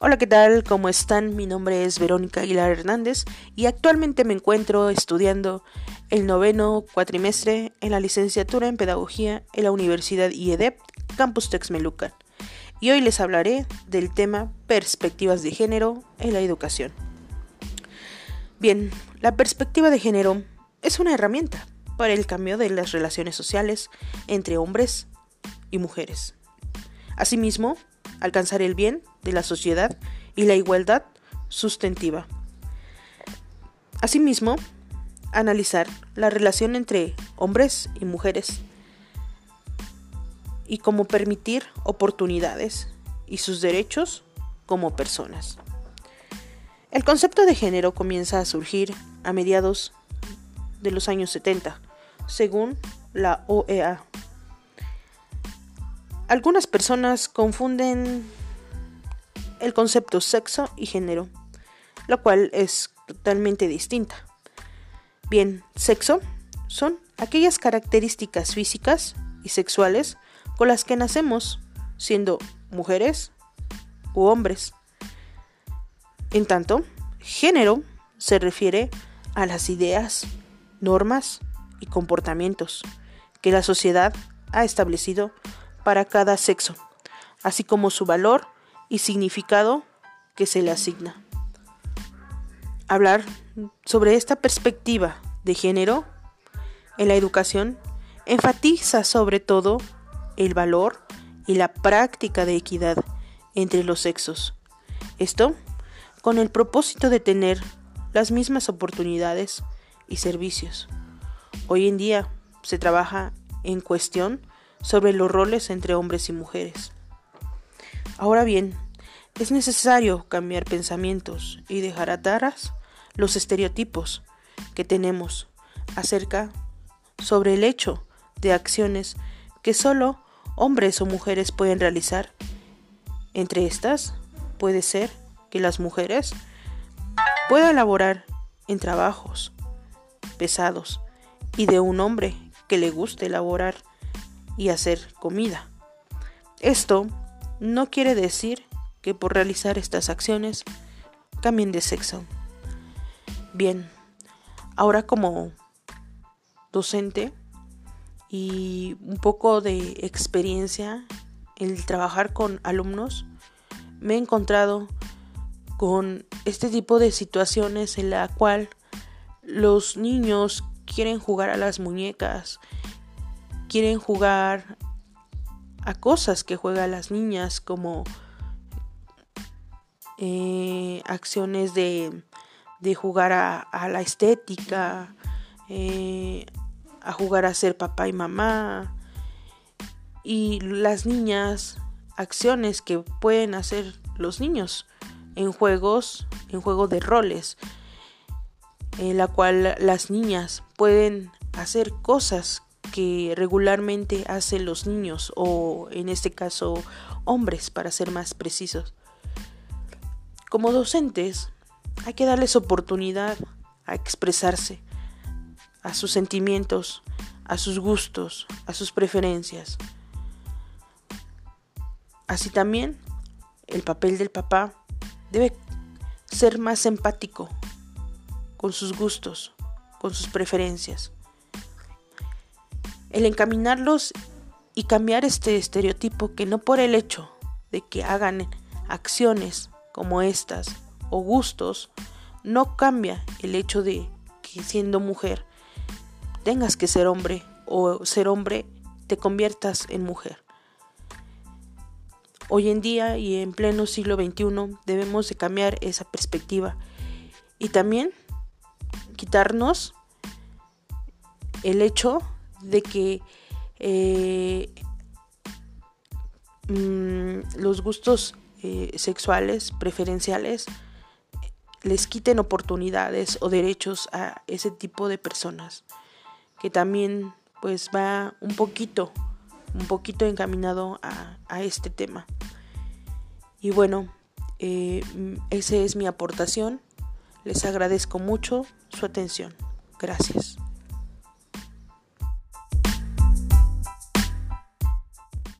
Hola, ¿qué tal? ¿Cómo están? Mi nombre es Verónica Aguilar Hernández y actualmente me encuentro estudiando el noveno cuatrimestre en la licenciatura en Pedagogía en la Universidad IEDEP, Campus Texmelucan. Y hoy les hablaré del tema perspectivas de género en la educación. Bien, la perspectiva de género es una herramienta para el cambio de las relaciones sociales entre hombres y mujeres. Asimismo, alcanzar el bien de la sociedad y la igualdad sustantiva. Asimismo, analizar la relación entre hombres y mujeres y cómo permitir oportunidades y sus derechos como personas. El concepto de género comienza a surgir a mediados de los años 70, según la OEA, algunas personas confunden el concepto sexo y género, lo cual es totalmente distinta. Bien, sexo son aquellas características físicas y sexuales con las que nacemos, siendo mujeres u hombres. En tanto, género se refiere a las ideas, normas y comportamientos que la sociedad ha establecido para cada sexo, así como su valor y significado que se le asigna. Hablar sobre esta perspectiva de género en la educación enfatiza sobre todo el valor y la práctica de equidad entre los sexos. Esto con el propósito de tener las mismas oportunidades y servicios. Hoy en día se trabaja en cuestión sobre los roles entre hombres y mujeres. Ahora bien, es necesario cambiar pensamientos y dejar atrás los estereotipos que tenemos acerca sobre el hecho de acciones que solo hombres o mujeres pueden realizar. Entre estas, puede ser que las mujeres puedan laborar en trabajos pesados y de un hombre que le guste elaborar y hacer comida. Esto no quiere decir que por realizar estas acciones cambien de sexo. Bien, ahora como docente y un poco de experiencia en trabajar con alumnos, me he encontrado con este tipo de situaciones en la cual los niños quieren jugar a las muñecas quieren jugar a cosas que juegan las niñas como eh, acciones de, jugar a, la estética, eh, a jugar a ser papá y mamá. Y las niñas, acciones que pueden hacer los niños en juegos, en juego de roles, en la cual las niñas pueden hacer cosas que regularmente hacen los niños o en este caso hombres para ser más precisos. Como docentes hay que darles oportunidad a expresarse, a sus sentimientos, a sus gustos, a sus preferencias. Así también el papel del papá debe ser más empático con sus gustos, con sus preferencias el encaminarlos y cambiar este estereotipo que no por el hecho de que hagan acciones como estas o gustos, no cambia el hecho de que siendo mujer tengas que ser hombre o ser hombre te conviertas en mujer. Hoy en día y en pleno siglo XXI debemos de cambiar esa perspectiva y también quitarnos el hecho de que eh, mm, los gustos eh, sexuales preferenciales les quiten oportunidades o derechos a ese tipo de personas que también pues va un poquito un poquito encaminado a, este tema. Y bueno eh, esa es mi aportación. Les agradezco mucho su atención. Gracias